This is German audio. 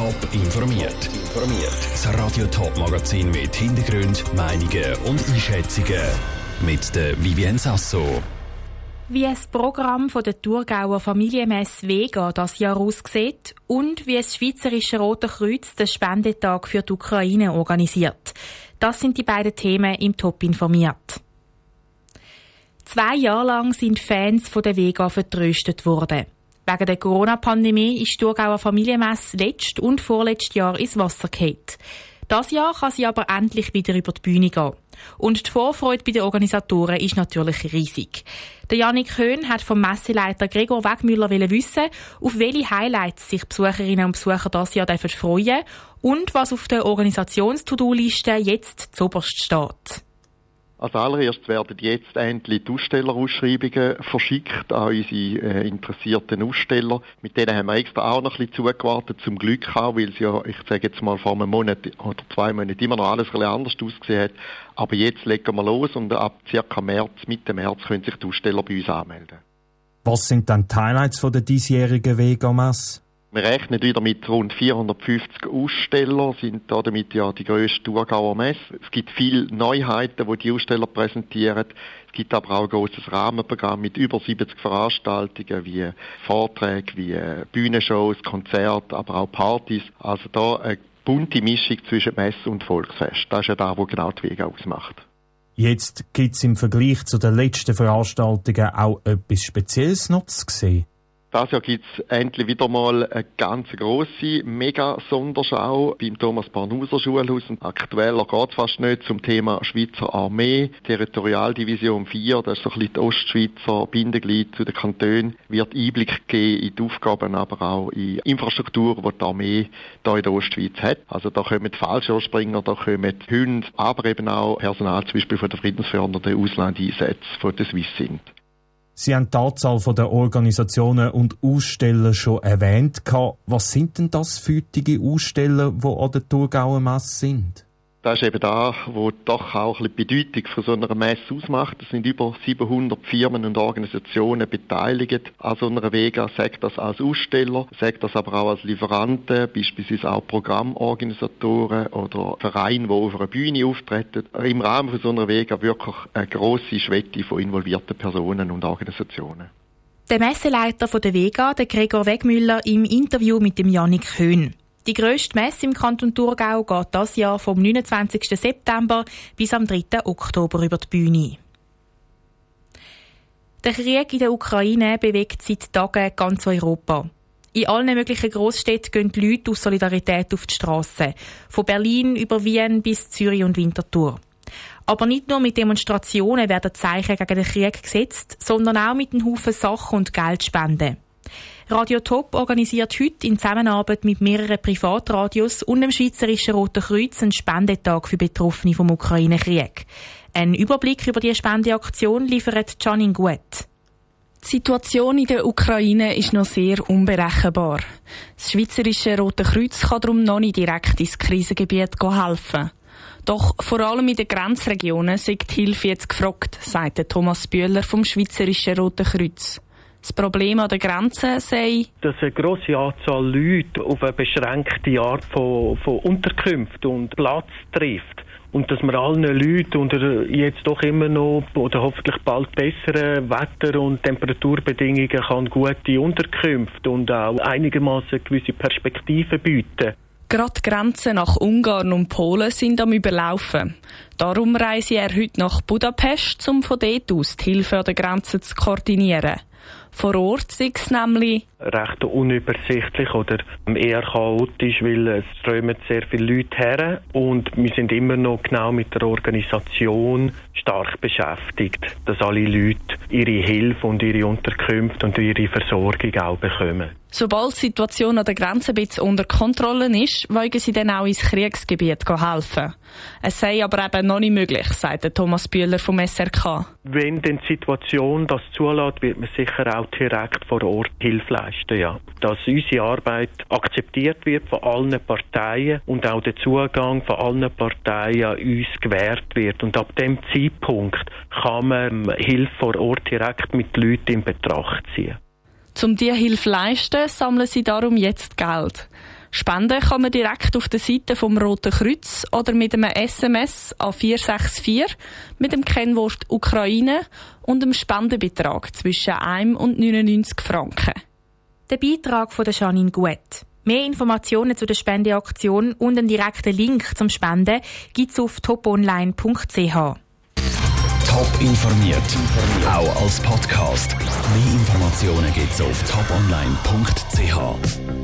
Top informiert. Informiert. Das Radio Top Magazin mit Hintergrund, Meinungen und Einschätzungen mit der Vivien Sasso. Wie das Programm von der Thurgauer Familienmesse Vega das Jahr aussieht und wie das Schweizerische Rote Kreuz den Spendetag für die Ukraine organisiert. Das sind die beiden Themen im Top informiert. Zwei Jahre lang sind Fans von der Vega vertröstet worden. Wegen der Corona-Pandemie ist die Thurgauer Familienmesse letzt und vorletztes Jahr ins Wasser gefallen. Das Jahr kann sie aber endlich wieder über die Bühne gehen. Und die Vorfreude bei den Organisatoren ist natürlich riesig. Der Janik Höhn hat vom Messeleiter Gregor Wegmüller wissen, auf welche Highlights sich Besucherinnen und Besucher das Jahr freuen und was auf der Organisations-To-Do-Liste jetzt zuoberst steht. Als allererstes werden jetzt endlich die Ausstellerausschreibungen verschickt an unsere äh, interessierten Aussteller. Mit denen haben wir extra auch noch ein bisschen zugewartet, zum Glück auch, weil es ja, ich sage jetzt mal, vor einem Monat oder zwei Monaten immer noch alles ein bisschen anders ausgesehen hat. Aber jetzt legen wir los und ab circa März, Mitte März können sich die Aussteller bei uns anmelden. Was sind dann die Highlights von der diesjährigen Vegamas? Wir rechnen wieder mit rund 450 Ausstellern, sind damit ja die grösste Thurgauer Messe. Es gibt viele Neuheiten, die die Aussteller präsentieren. Es gibt aber auch ein grosses Rahmenprogramm mit über 70 Veranstaltungen, wie Vorträge, wie Bühnenshows, Konzerte, aber auch Partys. Also da eine bunte Mischung zwischen Messe und Volksfest. Das ist ja da, wo genau die Wege ausmacht. Jetzt gibt es im Vergleich zu den letzten Veranstaltungen auch etwas Spezielles noch zu sehen. Das Jahr gibt es endlich wieder mal eine ganz grosse Mega-Sonderschau beim Thomas Barnuser Schulhaus. Aktueller geht fast nicht zum Thema Schweizer Armee. Territorialdivision 4, das ist so ein bisschen die Ostschweizer Bindeglied zu den Kantonen, wird Einblick geben in die Aufgaben, aber auch in die Infrastruktur, die die Armee hier in der Ostschweiz hat. Also da kommen Fallschirmspringer, da kommen Hunde, aber eben auch Personal zum Beispiel von der Friedensfördernden Auslandeinsätze von der Swiss sind. Sie haben die Anzahl der Organisationen und Aussteller schon erwähnt. Was sind denn das für Aussteller, die an der Thurgauer Messe sind? Das ist eben da, wo doch auch die Bedeutung von so einer Messe ausmacht. Es sind über 700 Firmen und Organisationen beteiligt an so einer Vega, sagt das als Aussteller, sagt das aber auch als Lieferanten, beispielsweise auch Programmorganisatoren oder Vereine, die auf einer Bühne auftreten. Im Rahmen von so einer Vega wirklich eine grosse Schwette von involvierten Personen und Organisationen. Der Messeleiter von der Vega, der Gregor Wegmüller, im Interview mit dem Janik Höhn. Die grösste Messe im Kanton Thurgau geht das Jahr vom 29. September bis am 3. Oktober über die Bühne. Der Krieg in der Ukraine bewegt seit Tagen ganz Europa. In allen möglichen Großstädten gehen die Leute aus Solidarität auf die Straße. Von Berlin über Wien bis Zürich und Winterthur. Aber nicht nur mit Demonstrationen werden Zeichen gegen den Krieg gesetzt, sondern auch mit einem Haufen Sachen und Geldspenden. Radio Top organisiert heute in Zusammenarbeit mit mehreren Privatradios und dem Schweizerischen Roten Kreuz einen Spendetag für Betroffene vom Ukraine-Krieg. Ein Überblick über die Spendeaktion liefert Janin Guet. Die Situation in der Ukraine ist noch sehr unberechenbar. Das Schweizerische Rote Kreuz kann darum noch nicht direkt ins Krisengebiet helfen. Doch vor allem in den Grenzregionen sind die Hilfe jetzt gefragt, sagt Thomas Bühler vom Schweizerischen Roten Kreuz. Das Problem an der Grenze sei, dass eine grosse Anzahl Leute auf eine beschränkte Art von, von Unterkunft und Platz trifft. Und dass man allen Leuten unter jetzt doch immer noch oder hoffentlich bald besseren Wetter- und Temperaturbedingungen kann gute Unterkünfte und auch einigermaßen gewisse Perspektiven bieten. Gerade die Grenzen nach Ungarn und Polen sind am Überlaufen. Darum reise er heute nach Budapest, um von dort aus die Hilfe an der Grenze zu koordinieren. Vor Ort ist es nämlich recht unübersichtlich oder eher chaotisch, weil es strömen sehr viele Leute her und wir sind immer noch genau mit der Organisation stark beschäftigt, dass alle Leute ihre Hilfe und ihre Unterkünfte und ihre Versorgung auch bekommen. Sobald die Situation an der Grenze ein bisschen unter Kontrolle ist, wollen sie dann auch ins Kriegsgebiet helfen. Es sei aber eben noch nicht möglich, sagt Thomas Bühler vom SRK. Wenn denn die Situation das zulässt, wird man sicher auch direkt vor Ort Hilfe leisten, ja. Dass unsere Arbeit akzeptiert wird von allen Parteien und auch der Zugang von allen Parteien an uns gewährt wird. Und ab dem Zeitpunkt kann man Hilfe vor Ort direkt mit Leuten in Betracht ziehen. Um diese Hilfe zu leisten, sammeln sie darum jetzt Geld. Spenden kann man direkt auf der Seite vom Roten Kreuz oder mit einem SMS an 464 mit dem Kennwort Ukraine und einem Spendenbetrag zwischen 1 und 99 Franken. Der Beitrag von der Janine Gut. Mehr Informationen zu der Spendeaktion und einen direkten Link zum Spenden gibt es auf toponline.ch. Top informiert, auch als Podcast. Mehr Informationen gibt es auf toponline.ch.